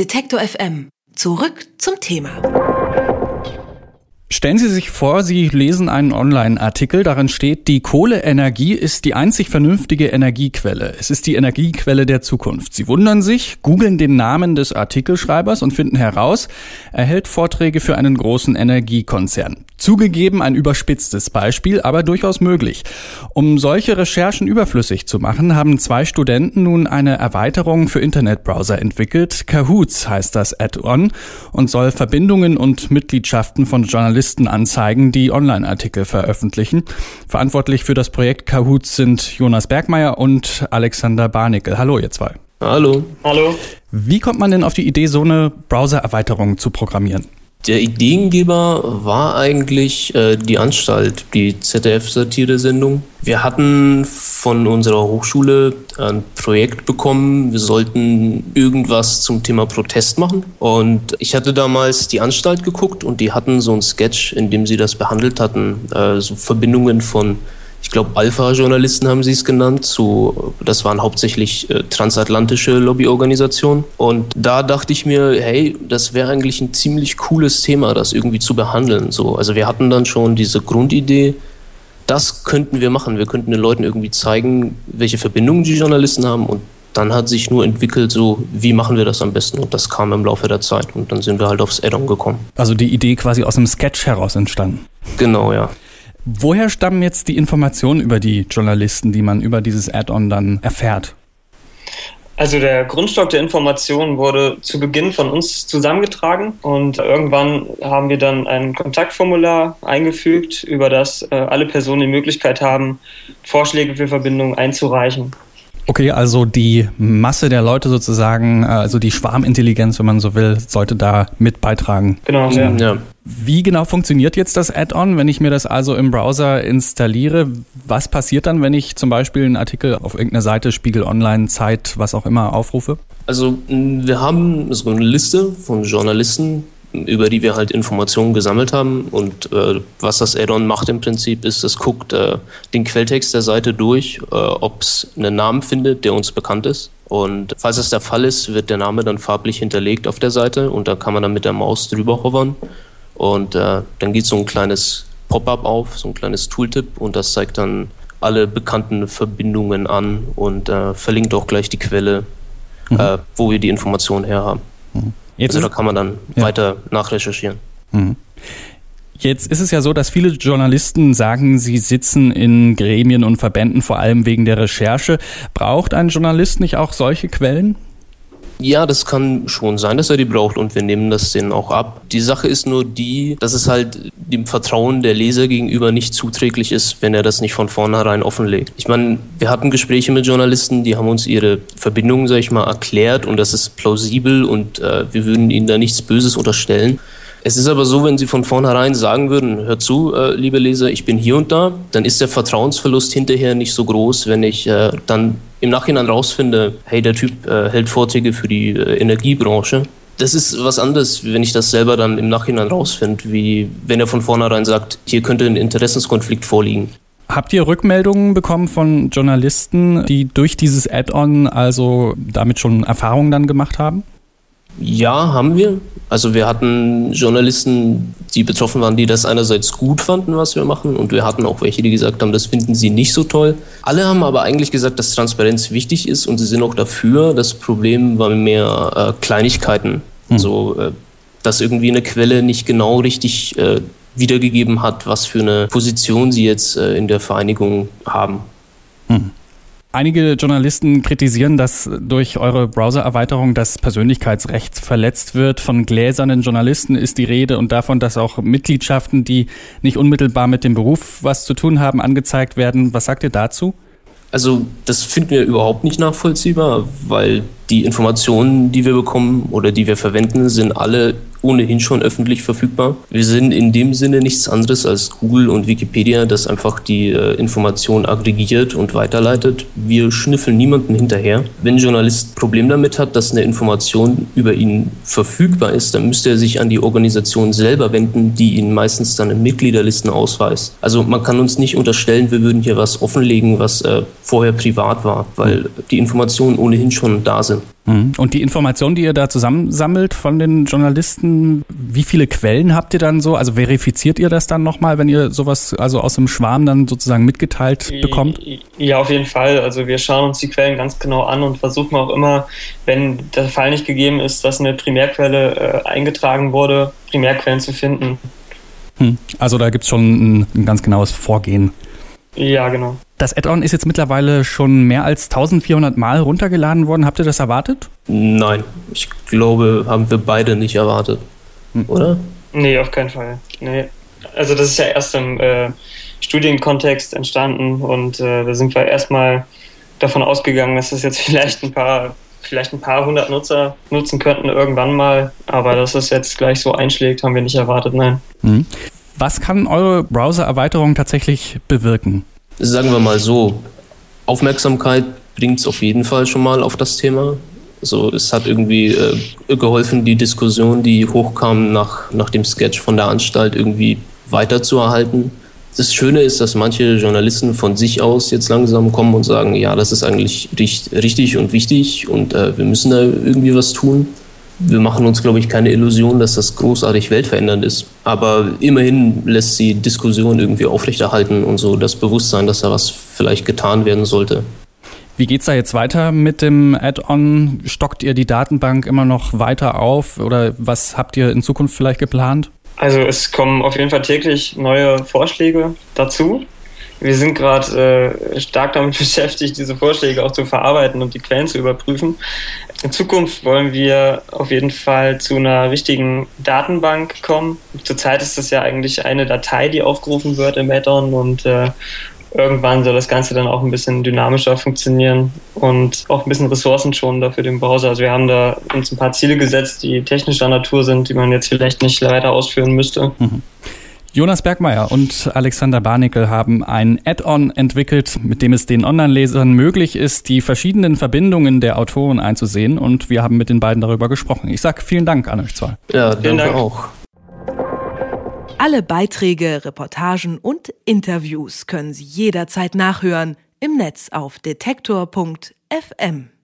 Detektor FM. Zurück zum Thema. Stellen Sie sich vor, Sie lesen einen Online-Artikel, darin steht, die Kohleenergie ist die einzig vernünftige Energiequelle. Es ist die Energiequelle der Zukunft. Sie wundern sich, googeln den Namen des Artikelschreibers und finden heraus, er hält Vorträge für einen großen Energiekonzern. Zugegeben ein überspitztes Beispiel, aber durchaus möglich. Um solche Recherchen überflüssig zu machen, haben zwei Studenten nun eine Erweiterung für Internetbrowser entwickelt. Kahoots heißt das Add-on und soll Verbindungen und Mitgliedschaften von Journalisten anzeigen, die Online-Artikel veröffentlichen. Verantwortlich für das Projekt Kahoots sind Jonas Bergmeier und Alexander Barnickel. Hallo, ihr zwei. Hallo. Hallo. Wie kommt man denn auf die Idee, so eine Browser-Erweiterung zu programmieren? Der Ideengeber war eigentlich äh, die Anstalt, die ZDF-Satire-Sendung. Wir hatten von unserer Hochschule ein Projekt bekommen, wir sollten irgendwas zum Thema Protest machen. Und ich hatte damals die Anstalt geguckt und die hatten so ein Sketch, in dem sie das behandelt hatten, äh, so Verbindungen von ich glaube, Alpha-Journalisten haben sie es genannt. Zu, das waren hauptsächlich äh, transatlantische Lobbyorganisationen. Und da dachte ich mir, hey, das wäre eigentlich ein ziemlich cooles Thema, das irgendwie zu behandeln. So, also wir hatten dann schon diese Grundidee, das könnten wir machen. Wir könnten den Leuten irgendwie zeigen, welche Verbindungen die Journalisten haben und dann hat sich nur entwickelt, so wie machen wir das am besten und das kam im Laufe der Zeit und dann sind wir halt aufs Addon gekommen. Also die Idee quasi aus einem Sketch heraus entstanden. Genau, ja. Woher stammen jetzt die Informationen über die Journalisten, die man über dieses Add-on dann erfährt? Also der Grundstock der Informationen wurde zu Beginn von uns zusammengetragen und irgendwann haben wir dann ein Kontaktformular eingefügt, über das äh, alle Personen die Möglichkeit haben, Vorschläge für Verbindungen einzureichen. Okay, also die Masse der Leute sozusagen, also die Schwarmintelligenz, wenn man so will, sollte da mit beitragen. Genau, ja. ja. Wie genau funktioniert jetzt das Add-on, wenn ich mir das also im Browser installiere? Was passiert dann, wenn ich zum Beispiel einen Artikel auf irgendeiner Seite, Spiegel Online, Zeit, was auch immer aufrufe? Also wir haben so eine Liste von Journalisten, über die wir halt Informationen gesammelt haben. Und äh, was das Add-on macht im Prinzip, ist, es guckt äh, den Quelltext der Seite durch, äh, ob es einen Namen findet, der uns bekannt ist. Und falls das der Fall ist, wird der Name dann farblich hinterlegt auf der Seite und da kann man dann mit der Maus drüber hovern. Und äh, dann geht so ein kleines Pop-up auf, so ein kleines Tooltip und das zeigt dann alle bekannten Verbindungen an und äh, verlinkt auch gleich die Quelle, mhm. Äh, wo wir die Informationen her haben. Mhm. Jetzt also da kann man dann ja. weiter nachrecherchieren. Mhm. Jetzt ist es ja so, dass viele Journalisten sagen, sie sitzen in Gremien und Verbänden vor allem wegen der Recherche. Braucht ein Journalist nicht auch solche Quellen? Ja, das kann schon sein, dass er die braucht und wir nehmen das denen auch ab. Die Sache ist nur die, dass es halt dem Vertrauen der Leser gegenüber nicht zuträglich ist, wenn er das nicht von vornherein offenlegt. Ich meine, wir hatten Gespräche mit Journalisten, die haben uns ihre Verbindungen, sag ich mal, erklärt und das ist plausibel und äh, wir würden ihnen da nichts Böses unterstellen. Es ist aber so, wenn Sie von vornherein sagen würden, hör zu, äh, liebe Leser, ich bin hier und da, dann ist der Vertrauensverlust hinterher nicht so groß, wenn ich äh, dann im Nachhinein rausfinde, hey, der Typ äh, hält Vorträge für die äh, Energiebranche. Das ist was anderes, wenn ich das selber dann im Nachhinein rausfinde, wie wenn er von vornherein sagt, hier könnte ein Interessenskonflikt vorliegen. Habt ihr Rückmeldungen bekommen von Journalisten, die durch dieses Add-on also damit schon Erfahrungen dann gemacht haben? Ja, haben wir. Also wir hatten Journalisten, die betroffen waren, die das einerseits gut fanden, was wir machen, und wir hatten auch welche, die gesagt haben, das finden sie nicht so toll. Alle haben aber eigentlich gesagt, dass Transparenz wichtig ist und sie sind auch dafür. Das Problem war mehr äh, Kleinigkeiten. Hm. So, äh, dass irgendwie eine Quelle nicht genau richtig äh, wiedergegeben hat, was für eine Position sie jetzt äh, in der Vereinigung haben. Hm. Einige Journalisten kritisieren, dass durch eure Browser-Erweiterung das Persönlichkeitsrecht verletzt wird. Von gläsernen Journalisten ist die Rede und davon, dass auch Mitgliedschaften, die nicht unmittelbar mit dem Beruf was zu tun haben, angezeigt werden. Was sagt ihr dazu? Also das finden wir überhaupt nicht nachvollziehbar, weil die Informationen, die wir bekommen oder die wir verwenden, sind alle ohnehin schon öffentlich verfügbar. Wir sind in dem Sinne nichts anderes als Google und Wikipedia, das einfach die äh, Informationen aggregiert und weiterleitet. Wir schnüffeln niemanden hinterher. Wenn ein Journalist ein Problem damit hat, dass eine Information über ihn verfügbar ist, dann müsste er sich an die Organisation selber wenden, die ihn meistens dann in Mitgliederlisten ausweist. Also man kann uns nicht unterstellen, wir würden hier was offenlegen, was äh, vorher privat war, weil die Informationen ohnehin schon da sind. Mhm. Und die Informationen, die ihr da zusammensammelt von den Journalisten, wie viele Quellen habt ihr dann so? Also verifiziert ihr das dann nochmal, wenn ihr sowas also aus dem Schwarm dann sozusagen mitgeteilt bekommt? Ja, auf jeden Fall. Also wir schauen uns die Quellen ganz genau an und versuchen auch immer, wenn der Fall nicht gegeben ist, dass eine Primärquelle äh, eingetragen wurde, Primärquellen zu finden. Hm. Also da gibt es schon ein, ein ganz genaues Vorgehen. Ja, genau. Das Add-on ist jetzt mittlerweile schon mehr als 1400 Mal runtergeladen worden. Habt ihr das erwartet? Nein, ich glaube, haben wir beide nicht erwartet. Hm. Oder? Nee, auf keinen Fall. Nee. Also das ist ja erst im äh, Studienkontext entstanden und äh, da sind wir erstmal davon ausgegangen, dass das jetzt vielleicht ein paar vielleicht ein paar hundert Nutzer nutzen könnten irgendwann mal, aber dass es jetzt gleich so einschlägt, haben wir nicht erwartet, nein. Hm. Was kann eure Browser-Erweiterung tatsächlich bewirken? Sagen wir mal so, Aufmerksamkeit bringt es auf jeden Fall schon mal auf das Thema. Also es hat irgendwie äh, geholfen, die Diskussion, die hochkam nach, nach dem Sketch von der Anstalt, irgendwie weiterzuerhalten. Das Schöne ist, dass manche Journalisten von sich aus jetzt langsam kommen und sagen, ja, das ist eigentlich richtig und wichtig und äh, wir müssen da irgendwie was tun. Wir machen uns, glaube ich, keine Illusion, dass das großartig weltverändernd ist. Aber immerhin lässt sie Diskussion irgendwie aufrechterhalten und so das Bewusstsein, dass da was vielleicht getan werden sollte. Wie geht's da jetzt weiter mit dem Add-on? Stockt ihr die Datenbank immer noch weiter auf oder was habt ihr in Zukunft vielleicht geplant? Also es kommen auf jeden Fall täglich neue Vorschläge dazu. Wir sind gerade äh, stark damit beschäftigt, diese Vorschläge auch zu verarbeiten und die Quellen zu überprüfen. In Zukunft wollen wir auf jeden Fall zu einer richtigen Datenbank kommen. Zurzeit ist das ja eigentlich eine Datei, die aufgerufen wird im Add-on und äh, irgendwann soll das Ganze dann auch ein bisschen dynamischer funktionieren und auch ein bisschen ressourcenschonender für den Browser. Also wir haben da uns ein paar Ziele gesetzt, die technischer Natur sind, die man jetzt vielleicht nicht weiter ausführen müsste. Mhm. Jonas Bergmeier und Alexander Barnickel haben ein Add-on entwickelt, mit dem es den Online-Lesern möglich ist, die verschiedenen Verbindungen der Autoren einzusehen. Und wir haben mit den beiden darüber gesprochen. Ich sage vielen Dank an euch zwei. Ja, vielen Dank auch. Alle Beiträge, Reportagen und Interviews können Sie jederzeit nachhören im Netz auf detektor.fm.